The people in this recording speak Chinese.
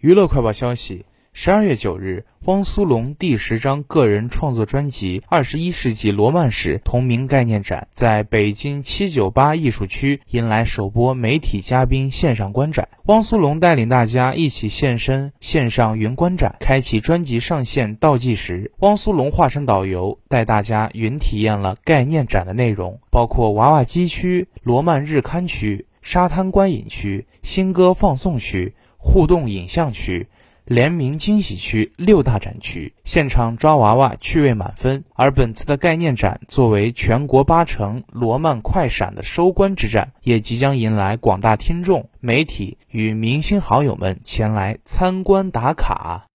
娱乐快报消息：十二月九日，汪苏泷第十张个人创作专辑《二十一世纪罗曼史》同名概念展在北京七九八艺术区迎来首波媒体嘉宾线上观展。汪苏泷带领大家一起现身线上云观展，开启专辑上线倒计时。汪苏泷化身导游，带大家云体验了概念展的内容，包括娃娃机区、罗曼日刊区、沙滩观影区、新歌放送区。互动影像区、联名惊喜区六大展区，现场抓娃娃趣味满分。而本次的概念展作为全国八城罗曼快闪的收官之战，也即将迎来广大听众、媒体与明星好友们前来参观打卡。